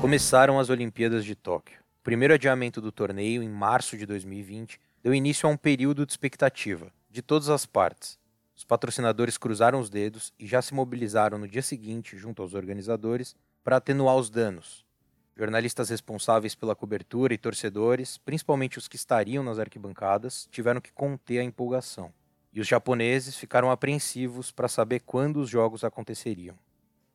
Começaram as Olimpíadas de Tóquio. O primeiro adiamento do torneio, em março de 2020, deu início a um período de expectativa, de todas as partes. Os patrocinadores cruzaram os dedos e já se mobilizaram no dia seguinte, junto aos organizadores, para atenuar os danos. Jornalistas responsáveis pela cobertura e torcedores, principalmente os que estariam nas arquibancadas, tiveram que conter a empolgação. E os japoneses ficaram apreensivos para saber quando os jogos aconteceriam.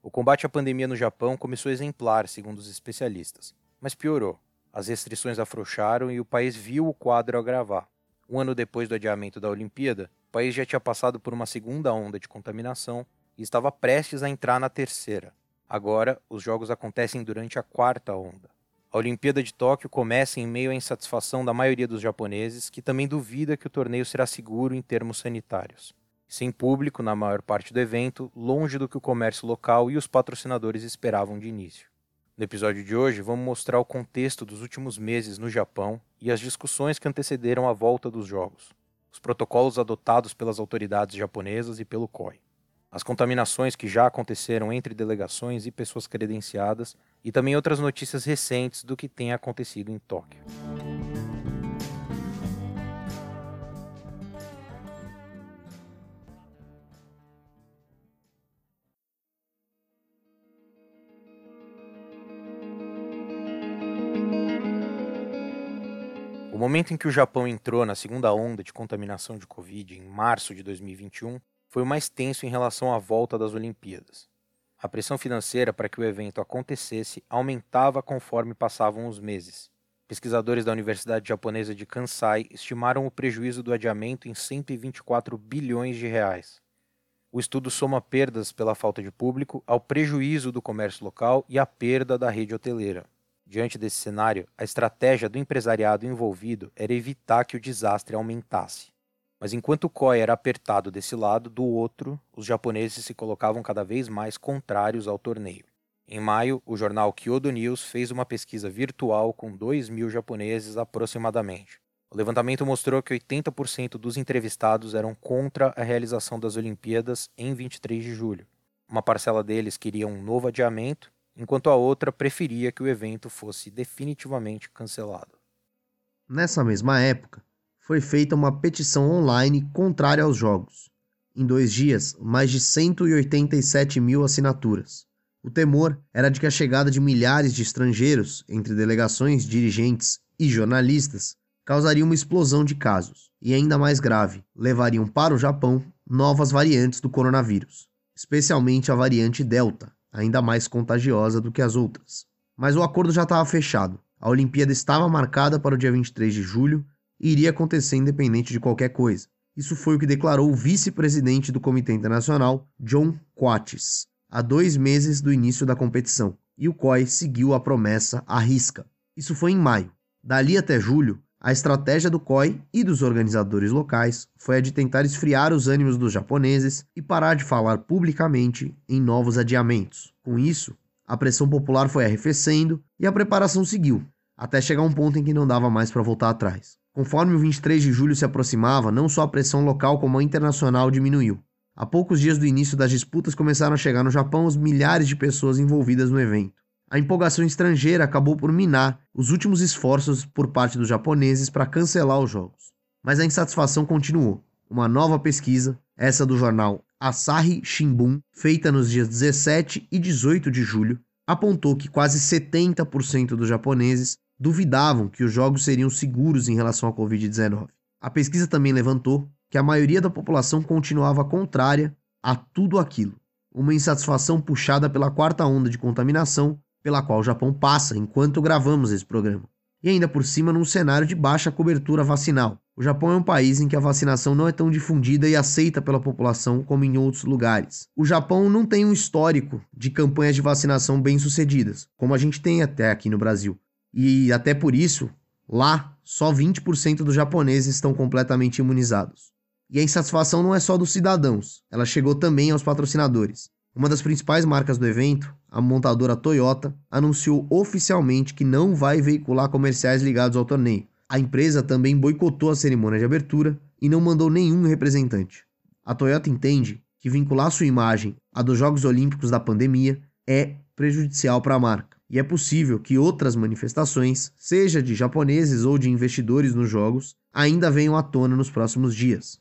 O combate à pandemia no Japão começou exemplar, segundo os especialistas, mas piorou. As restrições afrouxaram e o país viu o quadro agravar. Um ano depois do adiamento da Olimpíada, o país já tinha passado por uma segunda onda de contaminação e estava prestes a entrar na terceira. Agora, os jogos acontecem durante a quarta onda. A Olimpíada de Tóquio começa em meio à insatisfação da maioria dos japoneses, que também duvida que o torneio será seguro em termos sanitários sem público na maior parte do evento, longe do que o comércio local e os patrocinadores esperavam de início. No episódio de hoje, vamos mostrar o contexto dos últimos meses no Japão e as discussões que antecederam a volta dos jogos, os protocolos adotados pelas autoridades japonesas e pelo COI, as contaminações que já aconteceram entre delegações e pessoas credenciadas e também outras notícias recentes do que tem acontecido em Tóquio. O momento em que o Japão entrou na segunda onda de contaminação de Covid, em março de 2021, foi o mais tenso em relação à volta das Olimpíadas. A pressão financeira para que o evento acontecesse aumentava conforme passavam os meses. Pesquisadores da Universidade Japonesa de Kansai estimaram o prejuízo do adiamento em 124 bilhões de reais. O estudo soma perdas pela falta de público ao prejuízo do comércio local e à perda da rede hoteleira. Diante desse cenário, a estratégia do empresariado envolvido era evitar que o desastre aumentasse. Mas enquanto o COI era apertado desse lado, do outro, os japoneses se colocavam cada vez mais contrários ao torneio. Em maio, o jornal Kyodo News fez uma pesquisa virtual com 2 mil japoneses aproximadamente. O levantamento mostrou que 80% dos entrevistados eram contra a realização das Olimpíadas em 23 de julho. Uma parcela deles queria um novo adiamento enquanto a outra preferia que o evento fosse definitivamente cancelado. Nessa mesma época, foi feita uma petição online contrária aos jogos. Em dois dias, mais de 187 mil assinaturas. O temor era de que a chegada de milhares de estrangeiros, entre delegações, dirigentes e jornalistas, causaria uma explosão de casos, e ainda mais grave, levariam para o Japão novas variantes do coronavírus, especialmente a variante Delta, ainda mais contagiosa do que as outras. Mas o acordo já estava fechado. A Olimpíada estava marcada para o dia 23 de julho iria acontecer independente de qualquer coisa. Isso foi o que declarou o vice-presidente do Comitê Internacional, John Quates, há dois meses do início da competição. E o COI seguiu a promessa à risca. Isso foi em maio. Dali até julho, a estratégia do COI e dos organizadores locais foi a de tentar esfriar os ânimos dos japoneses e parar de falar publicamente em novos adiamentos. Com isso, a pressão popular foi arrefecendo e a preparação seguiu, até chegar um ponto em que não dava mais para voltar atrás. Conforme o 23 de julho se aproximava, não só a pressão local como a internacional diminuiu. Há poucos dias do início das disputas começaram a chegar no Japão os milhares de pessoas envolvidas no evento a empolgação estrangeira acabou por minar os últimos esforços por parte dos japoneses para cancelar os jogos. Mas a insatisfação continuou. Uma nova pesquisa, essa do jornal Asahi Shimbun, feita nos dias 17 e 18 de julho, apontou que quase 70% dos japoneses duvidavam que os jogos seriam seguros em relação à Covid-19. A pesquisa também levantou que a maioria da população continuava contrária a tudo aquilo. Uma insatisfação puxada pela quarta onda de contaminação pela qual o Japão passa enquanto gravamos esse programa. E ainda por cima num cenário de baixa cobertura vacinal. O Japão é um país em que a vacinação não é tão difundida e aceita pela população como em outros lugares. O Japão não tem um histórico de campanhas de vacinação bem-sucedidas, como a gente tem até aqui no Brasil. E até por isso, lá, só 20% dos japoneses estão completamente imunizados. E a insatisfação não é só dos cidadãos, ela chegou também aos patrocinadores. Uma das principais marcas do evento, a montadora Toyota, anunciou oficialmente que não vai veicular comerciais ligados ao torneio, A empresa também boicotou a cerimônia de abertura e não mandou nenhum representante. A Toyota entende que vincular sua imagem à dos Jogos Olímpicos da pandemia é prejudicial para a marca. E é possível que outras manifestações, seja de japoneses ou de investidores nos jogos, ainda venham à tona nos próximos dias.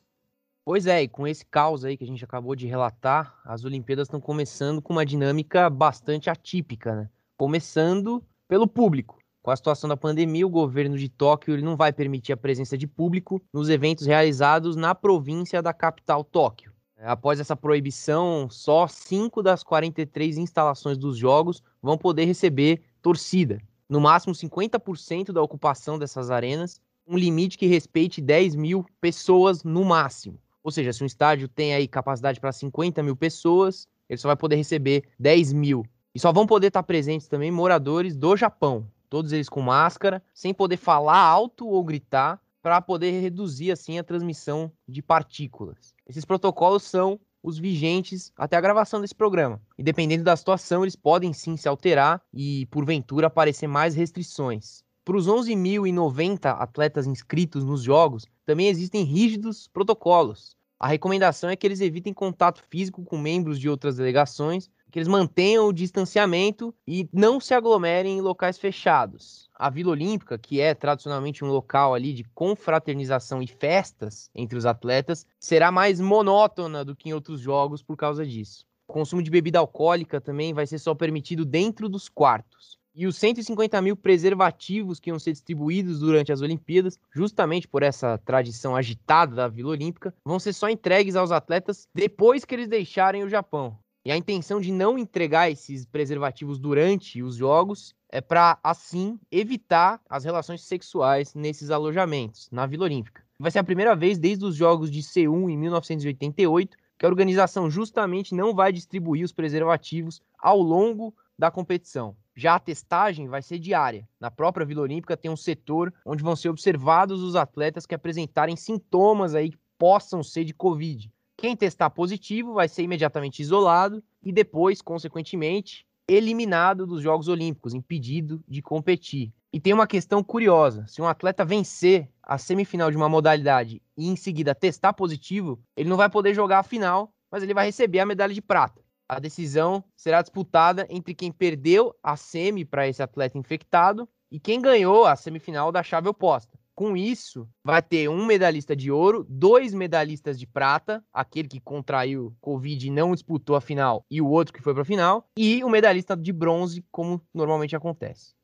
Pois é, e com esse caos aí que a gente acabou de relatar, as Olimpíadas estão começando com uma dinâmica bastante atípica, né? Começando pelo público. Com a situação da pandemia, o governo de Tóquio não vai permitir a presença de público nos eventos realizados na província da capital Tóquio. Após essa proibição, só 5 das 43 instalações dos jogos vão poder receber torcida. No máximo 50% da ocupação dessas arenas, um limite que respeite 10 mil pessoas no máximo. Ou seja, se um estádio tem aí capacidade para 50 mil pessoas, ele só vai poder receber 10 mil. E só vão poder estar presentes também moradores do Japão, todos eles com máscara, sem poder falar alto ou gritar, para poder reduzir assim a transmissão de partículas. Esses protocolos são os vigentes até a gravação desse programa. E dependendo da situação, eles podem sim se alterar e, porventura, aparecer mais restrições. Para os 11.090 atletas inscritos nos Jogos, também existem rígidos protocolos. A recomendação é que eles evitem contato físico com membros de outras delegações, que eles mantenham o distanciamento e não se aglomerem em locais fechados. A Vila Olímpica, que é tradicionalmente um local ali de confraternização e festas entre os atletas, será mais monótona do que em outros jogos por causa disso. O consumo de bebida alcoólica também vai ser só permitido dentro dos quartos. E os 150 mil preservativos que iam ser distribuídos durante as Olimpíadas, justamente por essa tradição agitada da Vila Olímpica, vão ser só entregues aos atletas depois que eles deixarem o Japão. E a intenção de não entregar esses preservativos durante os jogos é para, assim, evitar as relações sexuais nesses alojamentos, na Vila Olímpica. Vai ser a primeira vez desde os Jogos de Seul em 1988 que a organização justamente não vai distribuir os preservativos ao longo da competição. Já a testagem vai ser diária. Na própria Vila Olímpica tem um setor onde vão ser observados os atletas que apresentarem sintomas aí que possam ser de Covid. Quem testar positivo vai ser imediatamente isolado e depois, consequentemente, eliminado dos Jogos Olímpicos, impedido de competir. E tem uma questão curiosa: se um atleta vencer a semifinal de uma modalidade e em seguida testar positivo, ele não vai poder jogar a final, mas ele vai receber a medalha de prata. A decisão será disputada entre quem perdeu a semi para esse atleta infectado e quem ganhou a semifinal da chave oposta. Com isso, vai ter um medalhista de ouro, dois medalhistas de prata, aquele que contraiu Covid e não disputou a final, e o outro que foi para a final, e o um medalhista de bronze, como normalmente acontece.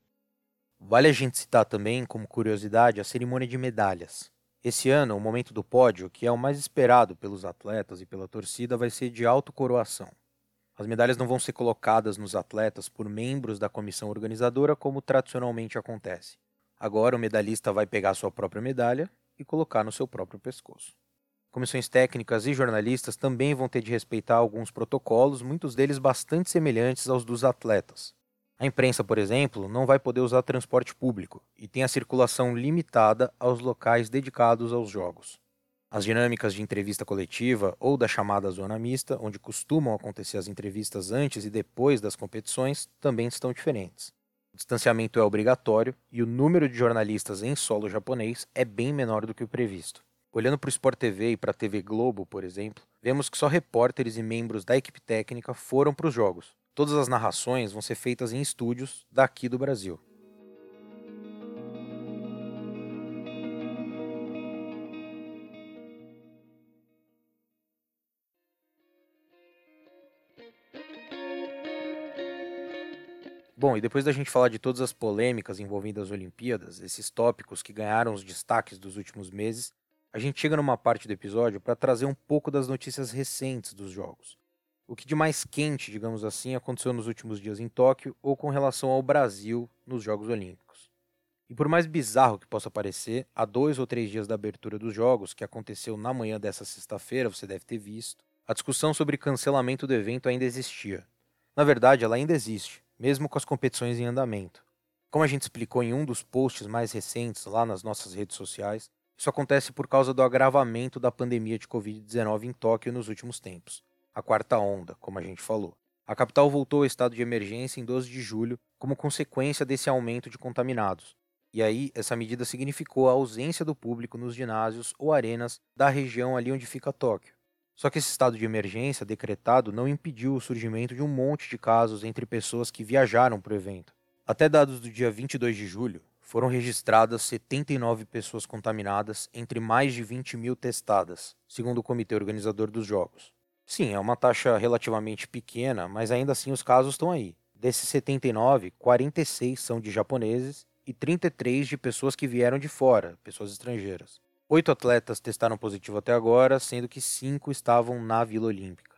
Vale a gente citar também, como curiosidade, a cerimônia de medalhas. Esse ano, o momento do pódio, que é o mais esperado pelos atletas e pela torcida, vai ser de autocoroação. As medalhas não vão ser colocadas nos atletas por membros da comissão organizadora, como tradicionalmente acontece. Agora, o medalhista vai pegar sua própria medalha e colocar no seu próprio pescoço. Comissões técnicas e jornalistas também vão ter de respeitar alguns protocolos, muitos deles bastante semelhantes aos dos atletas. A imprensa, por exemplo, não vai poder usar transporte público e tem a circulação limitada aos locais dedicados aos jogos. As dinâmicas de entrevista coletiva ou da chamada zona mista, onde costumam acontecer as entrevistas antes e depois das competições, também estão diferentes. Distanciamento é obrigatório e o número de jornalistas em solo japonês é bem menor do que o previsto. Olhando para o Sport TV e para a TV Globo, por exemplo, vemos que só repórteres e membros da equipe técnica foram para os jogos. Todas as narrações vão ser feitas em estúdios daqui do Brasil. Bom, e depois da gente falar de todas as polêmicas envolvendo as Olimpíadas, esses tópicos que ganharam os destaques dos últimos meses, a gente chega numa parte do episódio para trazer um pouco das notícias recentes dos Jogos. O que de mais quente, digamos assim, aconteceu nos últimos dias em Tóquio ou com relação ao Brasil nos Jogos Olímpicos. E por mais bizarro que possa parecer, há dois ou três dias da abertura dos Jogos, que aconteceu na manhã dessa sexta-feira, você deve ter visto, a discussão sobre cancelamento do evento ainda existia. Na verdade, ela ainda existe, mesmo com as competições em andamento. Como a gente explicou em um dos posts mais recentes lá nas nossas redes sociais, isso acontece por causa do agravamento da pandemia de Covid-19 em Tóquio nos últimos tempos, a quarta onda, como a gente falou. A capital voltou ao estado de emergência em 12 de julho como consequência desse aumento de contaminados. E aí, essa medida significou a ausência do público nos ginásios ou arenas da região ali onde fica Tóquio. Só que esse estado de emergência decretado não impediu o surgimento de um monte de casos entre pessoas que viajaram para o evento. Até dados do dia 22 de julho, foram registradas 79 pessoas contaminadas entre mais de 20 mil testadas, segundo o comitê organizador dos Jogos. Sim, é uma taxa relativamente pequena, mas ainda assim os casos estão aí. Desses 79, 46 são de japoneses e 33 de pessoas que vieram de fora, pessoas estrangeiras. Oito atletas testaram positivo até agora, sendo que cinco estavam na Vila Olímpica.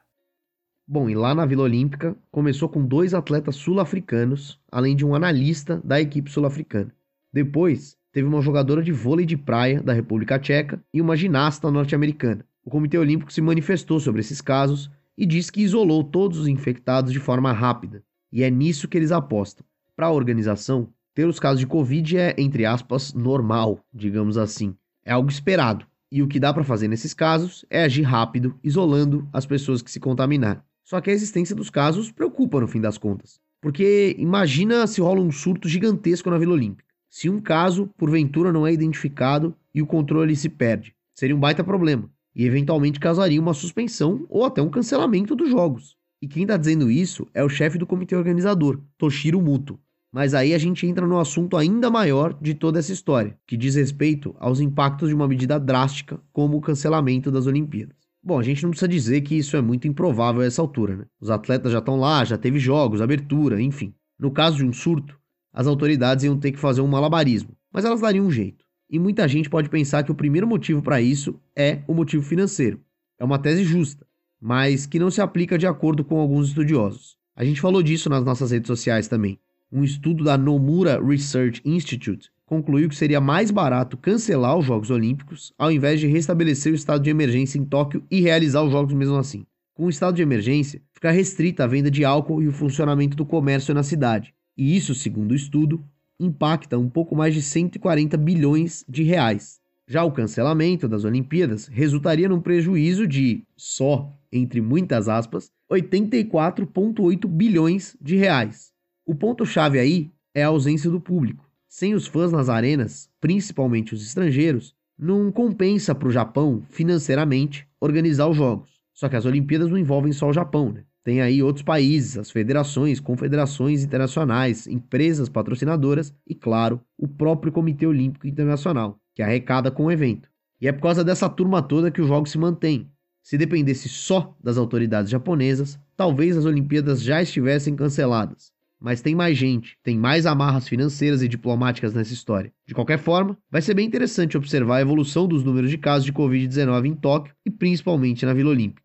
Bom, e lá na Vila Olímpica começou com dois atletas sul-africanos, além de um analista da equipe sul-africana. Depois, teve uma jogadora de vôlei de praia da República Tcheca e uma ginasta norte-americana. O Comitê Olímpico se manifestou sobre esses casos e disse que isolou todos os infectados de forma rápida. E é nisso que eles apostam. Para a organização, ter os casos de Covid é, entre aspas, normal, digamos assim. É algo esperado. E o que dá para fazer nesses casos é agir rápido, isolando as pessoas que se contaminaram. Só que a existência dos casos preocupa no fim das contas. Porque imagina se rola um surto gigantesco na Vila Olímpica. Se um caso, porventura, não é identificado e o controle se perde. Seria um baita problema. E eventualmente causaria uma suspensão ou até um cancelamento dos jogos. E quem está dizendo isso é o chefe do comitê organizador, Toshiro Muto, mas aí a gente entra no assunto ainda maior de toda essa história, que diz respeito aos impactos de uma medida drástica como o cancelamento das Olimpíadas. Bom, a gente não precisa dizer que isso é muito improvável a essa altura, né? Os atletas já estão lá, já teve jogos, abertura, enfim. No caso de um surto, as autoridades iam ter que fazer um malabarismo, mas elas dariam um jeito. E muita gente pode pensar que o primeiro motivo para isso é o motivo financeiro. É uma tese justa, mas que não se aplica de acordo com alguns estudiosos. A gente falou disso nas nossas redes sociais também um estudo da Nomura Research Institute concluiu que seria mais barato cancelar os Jogos Olímpicos ao invés de restabelecer o estado de emergência em Tóquio e realizar os Jogos mesmo assim. Com o estado de emergência, fica restrita a venda de álcool e o funcionamento do comércio na cidade. E isso, segundo o estudo, impacta um pouco mais de 140 bilhões de reais. Já o cancelamento das Olimpíadas resultaria num prejuízo de só, entre muitas aspas, 84,8 bilhões de reais. O ponto-chave aí é a ausência do público. Sem os fãs nas arenas, principalmente os estrangeiros, não compensa para o Japão, financeiramente, organizar os jogos. Só que as Olimpíadas não envolvem só o Japão, né? Tem aí outros países, as federações, confederações internacionais, empresas patrocinadoras e, claro, o próprio Comitê Olímpico Internacional, que arrecada com o evento. E é por causa dessa turma toda que os jogos se mantêm. Se dependesse só das autoridades japonesas, talvez as Olimpíadas já estivessem canceladas mas tem mais gente, tem mais amarras financeiras e diplomáticas nessa história. De qualquer forma, vai ser bem interessante observar a evolução dos números de casos de Covid-19 em Tóquio e principalmente na Vila Olímpica.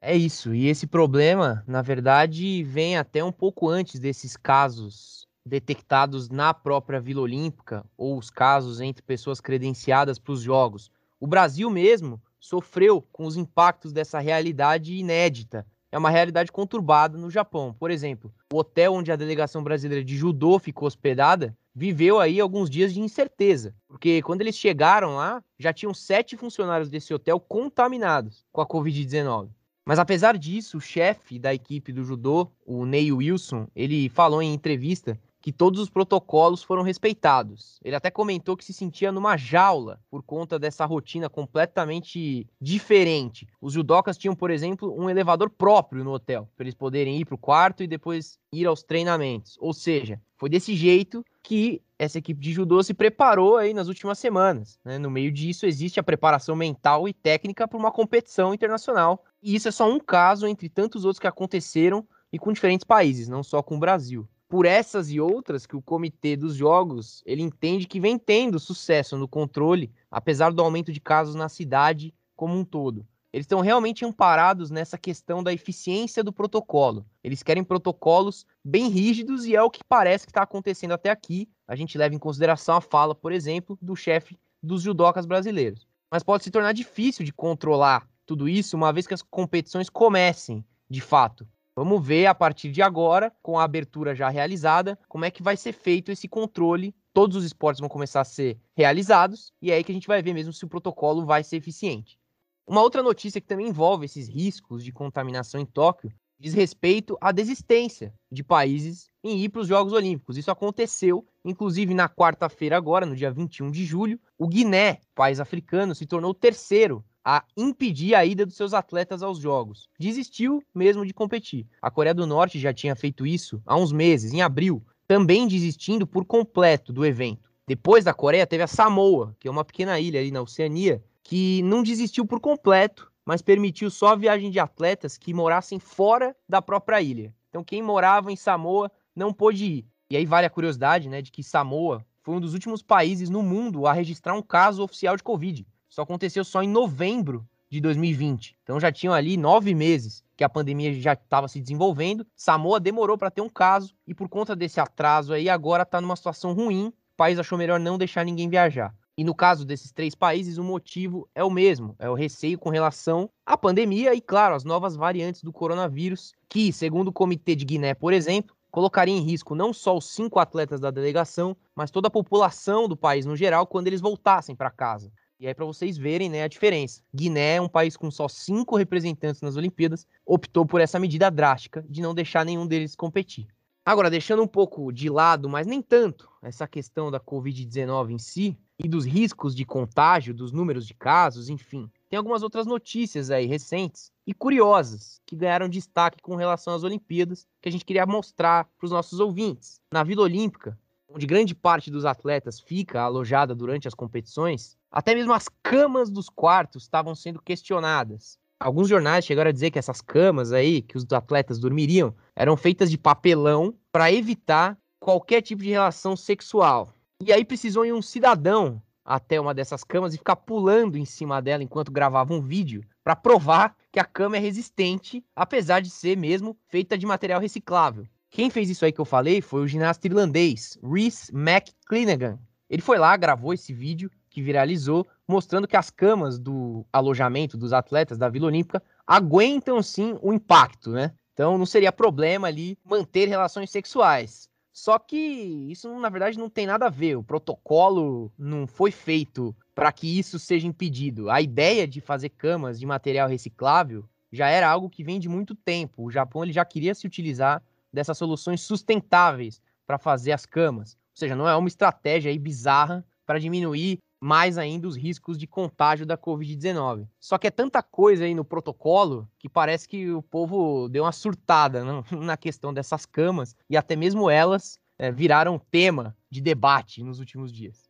É isso, e esse problema, na verdade, vem até um pouco antes desses casos detectados na própria Vila Olímpica ou os casos entre pessoas credenciadas para os Jogos. O Brasil mesmo sofreu com os impactos dessa realidade inédita é uma realidade conturbada no Japão. Por exemplo, o hotel onde a delegação brasileira de judô ficou hospedada viveu aí alguns dias de incerteza, porque quando eles chegaram lá, já tinham sete funcionários desse hotel contaminados com a Covid-19. Mas apesar disso, o chefe da equipe do judô, o Ney Wilson, ele falou em entrevista que todos os protocolos foram respeitados. Ele até comentou que se sentia numa jaula por conta dessa rotina completamente diferente. Os judocas tinham, por exemplo, um elevador próprio no hotel, para eles poderem ir para o quarto e depois ir aos treinamentos. Ou seja, foi desse jeito que essa equipe de judô se preparou aí nas últimas semanas. Né? No meio disso existe a preparação mental e técnica para uma competição internacional. E isso é só um caso entre tantos outros que aconteceram e com diferentes países, não só com o Brasil por essas e outras que o comitê dos jogos ele entende que vem tendo sucesso no controle, apesar do aumento de casos na cidade como um todo. Eles estão realmente amparados nessa questão da eficiência do protocolo. Eles querem protocolos bem rígidos e é o que parece que está acontecendo até aqui. A gente leva em consideração a fala, por exemplo, do chefe dos judocas brasileiros. Mas pode se tornar difícil de controlar tudo isso uma vez que as competições comecem, de fato. Vamos ver a partir de agora, com a abertura já realizada, como é que vai ser feito esse controle. Todos os esportes vão começar a ser realizados e é aí que a gente vai ver mesmo se o protocolo vai ser eficiente. Uma outra notícia que também envolve esses riscos de contaminação em Tóquio diz respeito à desistência de países em ir para os Jogos Olímpicos. Isso aconteceu Inclusive, na quarta-feira, agora, no dia 21 de julho, o Guiné, país africano, se tornou o terceiro a impedir a ida dos seus atletas aos Jogos. Desistiu mesmo de competir. A Coreia do Norte já tinha feito isso há uns meses, em abril, também desistindo por completo do evento. Depois da Coreia, teve a Samoa, que é uma pequena ilha ali na Oceania, que não desistiu por completo, mas permitiu só a viagem de atletas que morassem fora da própria ilha. Então, quem morava em Samoa não pôde ir. E aí vale a curiosidade, né, de que Samoa foi um dos últimos países no mundo a registrar um caso oficial de Covid. Isso aconteceu só em novembro de 2020. Então já tinham ali nove meses que a pandemia já estava se desenvolvendo. Samoa demorou para ter um caso e por conta desse atraso aí agora está numa situação ruim. O país achou melhor não deixar ninguém viajar. E no caso desses três países, o motivo é o mesmo: é o receio com relação à pandemia e, claro, as novas variantes do coronavírus, que, segundo o Comitê de Guiné, por exemplo, colocaria em risco não só os cinco atletas da delegação, mas toda a população do país no geral quando eles voltassem para casa. E aí, para vocês verem né, a diferença. Guiné é um país com só cinco representantes nas Olimpíadas, optou por essa medida drástica de não deixar nenhum deles competir. Agora, deixando um pouco de lado, mas nem tanto, essa questão da Covid-19 em si e dos riscos de contágio, dos números de casos, enfim. Tem algumas outras notícias aí recentes e curiosas que ganharam destaque com relação às Olimpíadas que a gente queria mostrar para os nossos ouvintes. Na Vila Olímpica, onde grande parte dos atletas fica alojada durante as competições, até mesmo as camas dos quartos estavam sendo questionadas. Alguns jornais chegaram a dizer que essas camas aí, que os atletas dormiriam, eram feitas de papelão para evitar qualquer tipo de relação sexual. E aí precisou ir um cidadão até uma dessas camas e ficar pulando em cima dela enquanto gravava um vídeo para provar que a cama é resistente, apesar de ser mesmo feita de material reciclável. Quem fez isso aí que eu falei foi o ginasta irlandês Rhys McClanagan. Ele foi lá, gravou esse vídeo que viralizou, mostrando que as camas do alojamento dos atletas da Vila Olímpica aguentam sim o impacto, né? Então não seria problema ali manter relações sexuais. Só que isso na verdade não tem nada a ver. O protocolo não foi feito para que isso seja impedido. A ideia de fazer camas de material reciclável já era algo que vem de muito tempo. O Japão ele já queria se utilizar dessas soluções sustentáveis para fazer as camas. Ou seja, não é uma estratégia aí bizarra para diminuir mais ainda os riscos de contágio da Covid-19. Só que é tanta coisa aí no protocolo que parece que o povo deu uma surtada na questão dessas camas e até mesmo elas é, viraram tema de debate nos últimos dias.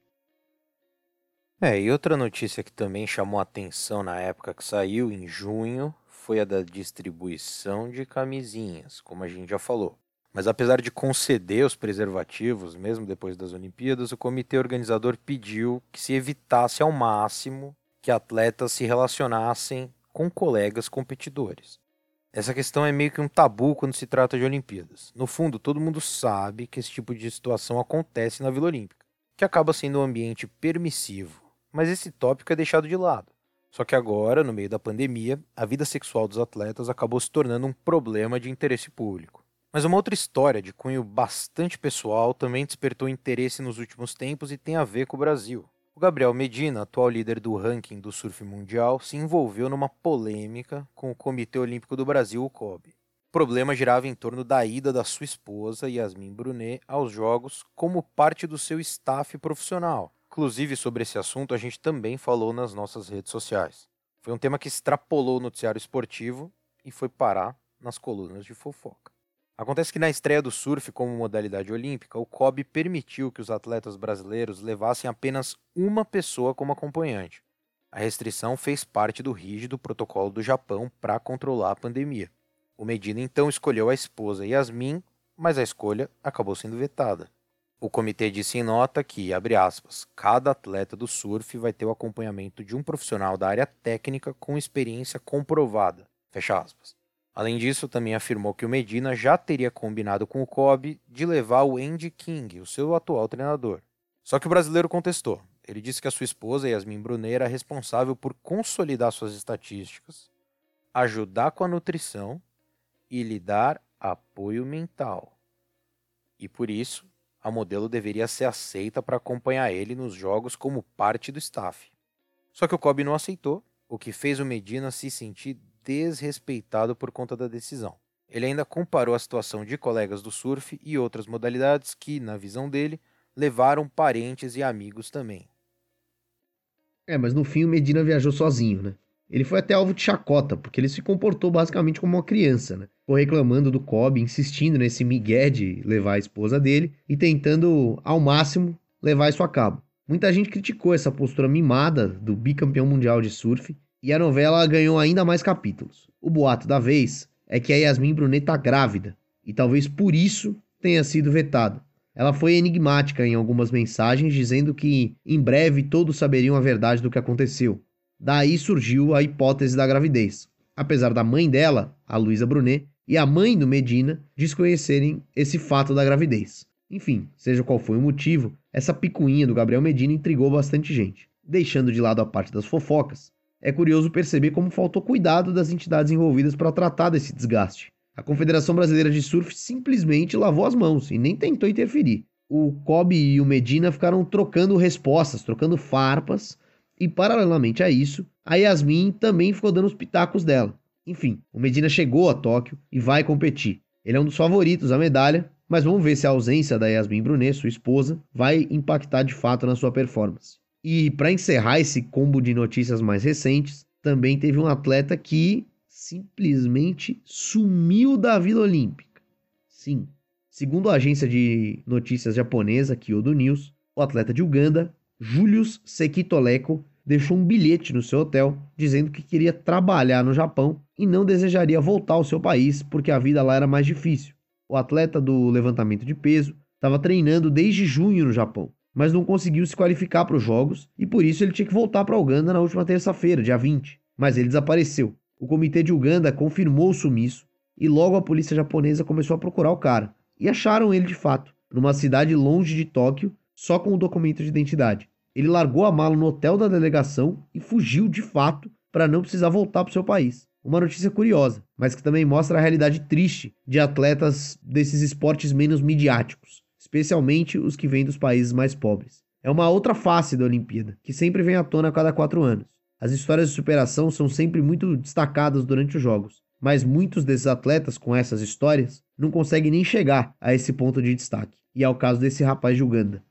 É, e outra notícia que também chamou atenção na época que saiu, em junho, foi a da distribuição de camisinhas, como a gente já falou. Mas apesar de conceder os preservativos, mesmo depois das Olimpíadas, o comitê organizador pediu que se evitasse ao máximo que atletas se relacionassem com colegas competidores. Essa questão é meio que um tabu quando se trata de Olimpíadas. No fundo, todo mundo sabe que esse tipo de situação acontece na Vila Olímpica, que acaba sendo um ambiente permissivo. Mas esse tópico é deixado de lado. Só que agora, no meio da pandemia, a vida sexual dos atletas acabou se tornando um problema de interesse público. Mas uma outra história de cunho bastante pessoal também despertou interesse nos últimos tempos e tem a ver com o Brasil. O Gabriel Medina, atual líder do ranking do surf mundial, se envolveu numa polêmica com o Comitê Olímpico do Brasil, o COB. O problema girava em torno da ida da sua esposa, Yasmin Brunet, aos Jogos como parte do seu staff profissional. Inclusive, sobre esse assunto, a gente também falou nas nossas redes sociais. Foi um tema que extrapolou o noticiário esportivo e foi parar nas colunas de fofoca. Acontece que na estreia do surf como modalidade olímpica, o COB permitiu que os atletas brasileiros levassem apenas uma pessoa como acompanhante. A restrição fez parte do rígido protocolo do Japão para controlar a pandemia. O Medina então escolheu a esposa Yasmin, mas a escolha acabou sendo vetada. O comitê disse em nota que, abre aspas, cada atleta do surf vai ter o acompanhamento de um profissional da área técnica com experiência comprovada. Fecha aspas. Além disso, também afirmou que o Medina já teria combinado com o Kobe de levar o Andy King, o seu atual treinador. Só que o brasileiro contestou. Ele disse que a sua esposa, Yasmin Brunet, era responsável por consolidar suas estatísticas, ajudar com a nutrição e lhe dar apoio mental. E por isso, a modelo deveria ser aceita para acompanhar ele nos jogos como parte do staff. Só que o Kobe não aceitou, o que fez o Medina se sentir desrespeitado por conta da decisão. Ele ainda comparou a situação de colegas do surf e outras modalidades que, na visão dele, levaram parentes e amigos também. É, mas no fim o Medina viajou sozinho, né? Ele foi até alvo de chacota, porque ele se comportou basicamente como uma criança, né? Foi reclamando do Kobe, insistindo nesse migué de levar a esposa dele e tentando, ao máximo, levar isso a cabo. Muita gente criticou essa postura mimada do bicampeão mundial de surf e a novela ganhou ainda mais capítulos. O boato da vez é que a Yasmin Brunet tá grávida e talvez por isso tenha sido vetada. Ela foi enigmática em algumas mensagens, dizendo que em breve todos saberiam a verdade do que aconteceu. Daí surgiu a hipótese da gravidez. Apesar da mãe dela, a Luísa Brunet, e a mãe do Medina desconhecerem esse fato da gravidez. Enfim, seja qual foi o motivo, essa picuinha do Gabriel Medina intrigou bastante gente. Deixando de lado a parte das fofocas, é curioso perceber como faltou cuidado das entidades envolvidas para tratar desse desgaste. A Confederação Brasileira de Surf simplesmente lavou as mãos e nem tentou interferir. O Kobe e o Medina ficaram trocando respostas, trocando farpas, e paralelamente a isso, a Yasmin também ficou dando os pitacos dela. Enfim, o Medina chegou a Tóquio e vai competir. Ele é um dos favoritos à medalha, mas vamos ver se a ausência da Yasmin Brunet, sua esposa, vai impactar de fato na sua performance. E para encerrar esse combo de notícias mais recentes, também teve um atleta que simplesmente sumiu da Vila Olímpica. Sim, segundo a agência de notícias japonesa Kyodo News, o atleta de Uganda, Julius Sekitoleko, deixou um bilhete no seu hotel dizendo que queria trabalhar no Japão e não desejaria voltar ao seu país porque a vida lá era mais difícil. O atleta do levantamento de peso estava treinando desde junho no Japão, mas não conseguiu se qualificar para os jogos e por isso ele tinha que voltar para Uganda na última terça-feira, dia 20. Mas ele desapareceu. O comitê de Uganda confirmou o sumiço e logo a polícia japonesa começou a procurar o cara. E acharam ele de fato, numa cidade longe de Tóquio, só com o documento de identidade. Ele largou a mala no hotel da delegação e fugiu de fato para não precisar voltar para o seu país. Uma notícia curiosa, mas que também mostra a realidade triste de atletas desses esportes menos midiáticos, especialmente os que vêm dos países mais pobres. É uma outra face da Olimpíada, que sempre vem à tona a cada quatro anos. As histórias de superação são sempre muito destacadas durante os jogos, mas muitos desses atletas com essas histórias não conseguem nem chegar a esse ponto de destaque. E é o caso desse rapaz de Uganda.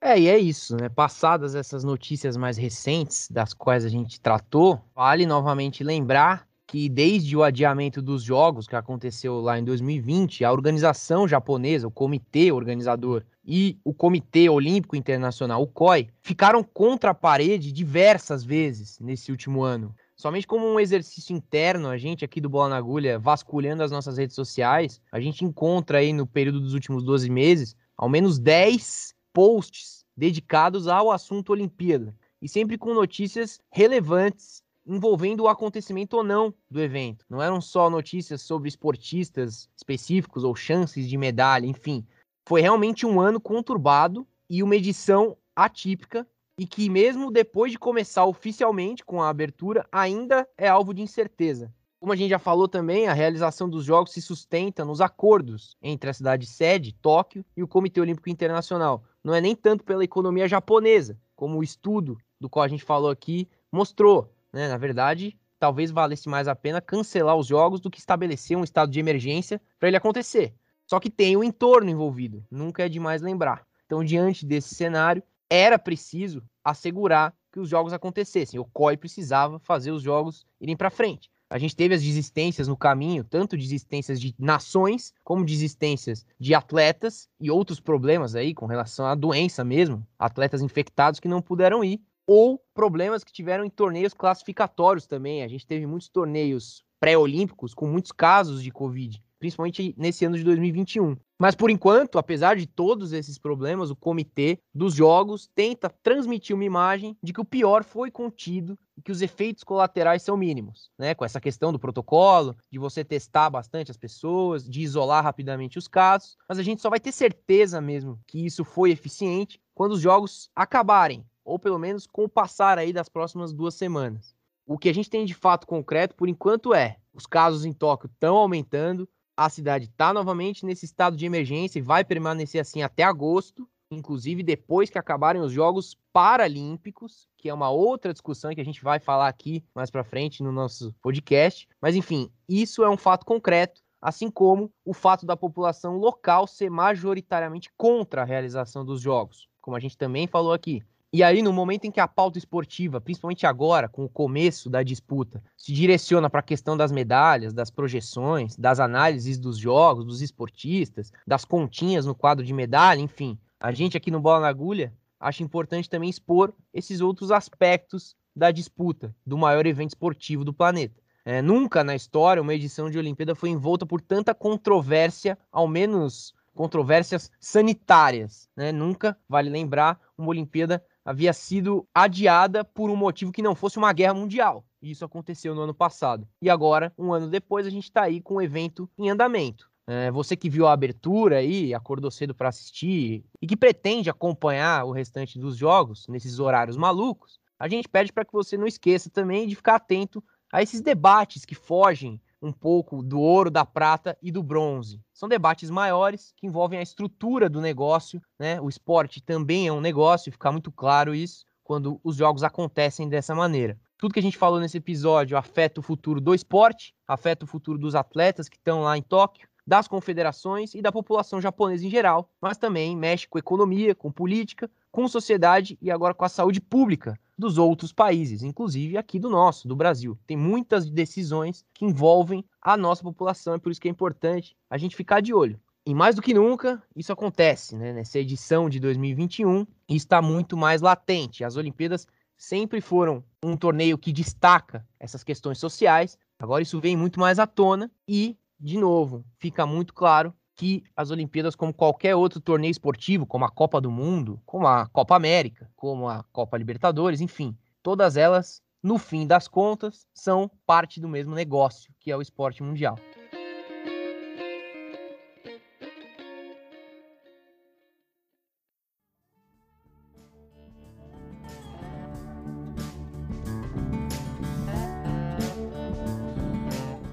É, e é isso, né? Passadas essas notícias mais recentes, das quais a gente tratou, vale novamente lembrar que desde o adiamento dos jogos que aconteceu lá em 2020, a organização japonesa, o comitê organizador e o Comitê Olímpico Internacional, o COI, ficaram contra a parede diversas vezes nesse último ano. Somente como um exercício interno, a gente aqui do Bola na Agulha, vasculhando as nossas redes sociais, a gente encontra aí no período dos últimos 12 meses ao menos 10 posts dedicados ao assunto Olimpíada e sempre com notícias relevantes envolvendo o acontecimento ou não do evento. Não eram só notícias sobre esportistas específicos ou chances de medalha, enfim. Foi realmente um ano conturbado e uma edição atípica e que mesmo depois de começar oficialmente com a abertura, ainda é alvo de incerteza. Como a gente já falou também, a realização dos jogos se sustenta nos acordos entre a cidade sede, Tóquio, e o Comitê Olímpico Internacional. Não é nem tanto pela economia japonesa, como o estudo do qual a gente falou aqui mostrou. Né? Na verdade, talvez valesse mais a pena cancelar os jogos do que estabelecer um estado de emergência para ele acontecer. Só que tem o entorno envolvido, nunca é demais lembrar. Então, diante desse cenário, era preciso assegurar que os jogos acontecessem. O COI precisava fazer os jogos irem para frente. A gente teve as desistências no caminho, tanto desistências de nações, como desistências de atletas e outros problemas aí com relação à doença mesmo, atletas infectados que não puderam ir ou problemas que tiveram em torneios classificatórios também. A gente teve muitos torneios pré-olímpicos com muitos casos de Covid, principalmente nesse ano de 2021. Mas por enquanto, apesar de todos esses problemas, o comitê dos jogos tenta transmitir uma imagem de que o pior foi contido e que os efeitos colaterais são mínimos, né? Com essa questão do protocolo, de você testar bastante as pessoas, de isolar rapidamente os casos, mas a gente só vai ter certeza mesmo que isso foi eficiente quando os jogos acabarem, ou pelo menos com o passar aí das próximas duas semanas. O que a gente tem de fato concreto, por enquanto, é os casos em Tóquio estão aumentando, a cidade está novamente nesse estado de emergência e vai permanecer assim até agosto, inclusive depois que acabarem os Jogos Paralímpicos, que é uma outra discussão que a gente vai falar aqui mais para frente no nosso podcast. Mas enfim, isso é um fato concreto. assim como o fato da população local ser majoritariamente contra a realização dos jogos, como a gente também falou aqui. E aí, no momento em que a pauta esportiva, principalmente agora, com o começo da disputa, se direciona para a questão das medalhas, das projeções, das análises dos jogos, dos esportistas, das continhas no quadro de medalha, enfim, a gente aqui no Bola na Agulha acha importante também expor esses outros aspectos da disputa do maior evento esportivo do planeta. É, nunca na história uma edição de Olimpíada foi envolta por tanta controvérsia, ao menos controvérsias sanitárias. Né? Nunca, vale lembrar, uma Olimpíada havia sido adiada por um motivo que não fosse uma guerra mundial. Isso aconteceu no ano passado. E agora, um ano depois, a gente está aí com o evento em andamento. É, você que viu a abertura aí, acordou cedo para assistir e que pretende acompanhar o restante dos jogos nesses horários malucos, a gente pede para que você não esqueça também de ficar atento a esses debates que fogem um pouco do ouro, da prata e do bronze. São debates maiores que envolvem a estrutura do negócio, né? O esporte também é um negócio, fica muito claro isso quando os jogos acontecem dessa maneira. Tudo que a gente falou nesse episódio afeta o futuro do esporte, afeta o futuro dos atletas que estão lá em Tóquio, das confederações e da população japonesa em geral, mas também mexe com economia, com política, com sociedade e agora com a saúde pública dos outros países, inclusive aqui do nosso, do Brasil. Tem muitas decisões que envolvem a nossa população, é por isso que é importante a gente ficar de olho. E mais do que nunca, isso acontece né? nessa edição de 2021 e está muito mais latente. As Olimpíadas sempre foram um torneio que destaca essas questões sociais, agora isso vem muito mais à tona e, de novo, fica muito claro que as Olimpíadas, como qualquer outro torneio esportivo, como a Copa do Mundo, como a Copa América, como a Copa Libertadores, enfim, todas elas, no fim das contas, são parte do mesmo negócio, que é o esporte mundial.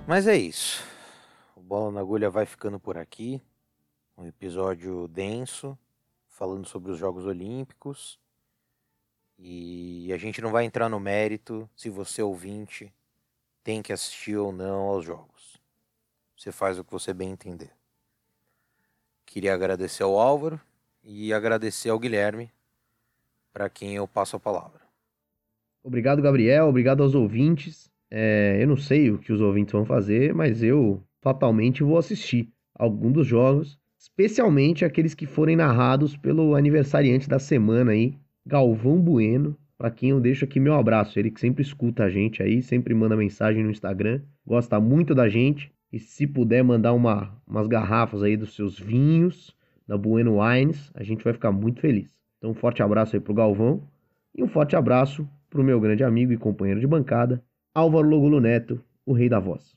Mas é isso. Bola na Agulha vai ficando por aqui. Um episódio denso, falando sobre os Jogos Olímpicos. E a gente não vai entrar no mérito se você ouvinte tem que assistir ou não aos jogos. Você faz o que você bem entender. Queria agradecer ao Álvaro e agradecer ao Guilherme, para quem eu passo a palavra. Obrigado, Gabriel. Obrigado aos ouvintes. É, eu não sei o que os ouvintes vão fazer, mas eu fatalmente vou assistir algum dos jogos, especialmente aqueles que forem narrados pelo aniversariante da semana aí, Galvão Bueno, para quem eu deixo aqui meu abraço, ele que sempre escuta a gente aí, sempre manda mensagem no Instagram, gosta muito da gente e se puder mandar uma, umas garrafas aí dos seus vinhos da Bueno Wines, a gente vai ficar muito feliz. Então um forte abraço aí pro Galvão e um forte abraço pro meu grande amigo e companheiro de bancada, Álvaro Logulo Neto, o rei da voz.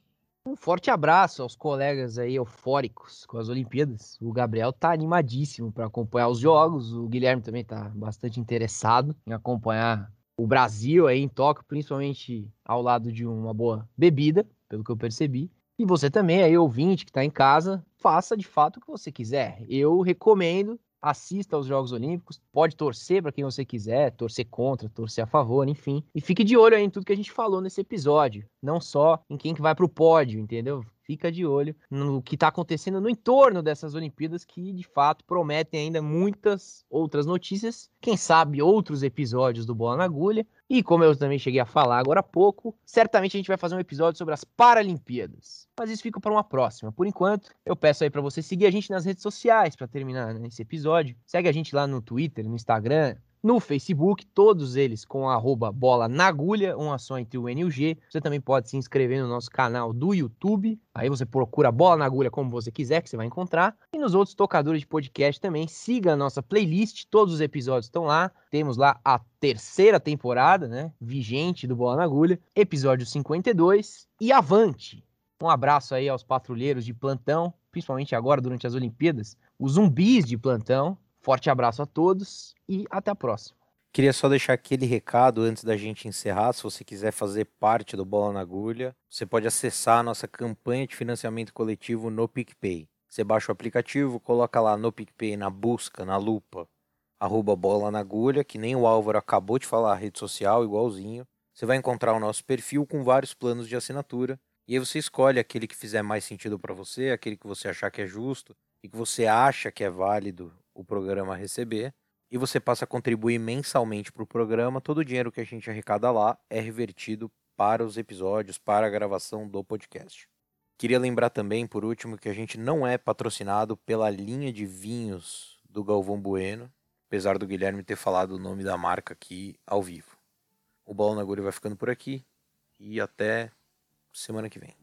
Forte abraço aos colegas aí eufóricos com as Olimpíadas. O Gabriel tá animadíssimo para acompanhar os jogos. O Guilherme também tá bastante interessado em acompanhar o Brasil aí em Tóquio, principalmente ao lado de uma boa bebida, pelo que eu percebi. E você também aí ouvinte que está em casa, faça de fato o que você quiser. Eu recomendo assista aos Jogos Olímpicos, pode torcer para quem você quiser, torcer contra, torcer a favor, enfim. E fique de olho aí em tudo que a gente falou nesse episódio, não só em quem que vai para o pódio, entendeu? Fica de olho no que está acontecendo no entorno dessas Olimpíadas, que de fato prometem ainda muitas outras notícias, quem sabe outros episódios do Bola na Agulha. E como eu também cheguei a falar agora há pouco, certamente a gente vai fazer um episódio sobre as Paralimpíadas. Mas isso fica para uma próxima. Por enquanto, eu peço aí para você seguir a gente nas redes sociais para terminar né, esse episódio. Segue a gente lá no Twitter, no Instagram, no Facebook, todos eles com arroba bola na agulha, uma só entre o N e o G. Você também pode se inscrever no nosso canal do YouTube. Aí você procura bola na agulha como você quiser, que você vai encontrar. E nos outros tocadores de podcast também, siga a nossa playlist, todos os episódios estão lá. Temos lá a terceira temporada, né? Vigente do Bola na Agulha, episódio 52. E avante! Um abraço aí aos patrulheiros de plantão, principalmente agora durante as Olimpíadas, os zumbis de plantão. Forte abraço a todos e até a próxima. Queria só deixar aquele recado antes da gente encerrar. Se você quiser fazer parte do Bola na Agulha, você pode acessar a nossa campanha de financiamento coletivo no PicPay. Você baixa o aplicativo, coloca lá no PicPay, na busca, na lupa, arroba Bola na Agulha, que nem o Álvaro acabou de falar, rede social, igualzinho. Você vai encontrar o nosso perfil com vários planos de assinatura E aí você escolhe aquele que fizer mais sentido para você, aquele que você achar que é justo e que você acha que é válido o programa receber. E você passa a contribuir mensalmente para o programa. Todo o dinheiro que a gente arrecada lá é revertido para os episódios, para a gravação do podcast. Queria lembrar também, por último, que a gente não é patrocinado pela linha de vinhos do Galvão Bueno, apesar do Guilherme ter falado o nome da marca aqui ao vivo. O Bola na Agulha vai ficando por aqui e até semana que vem.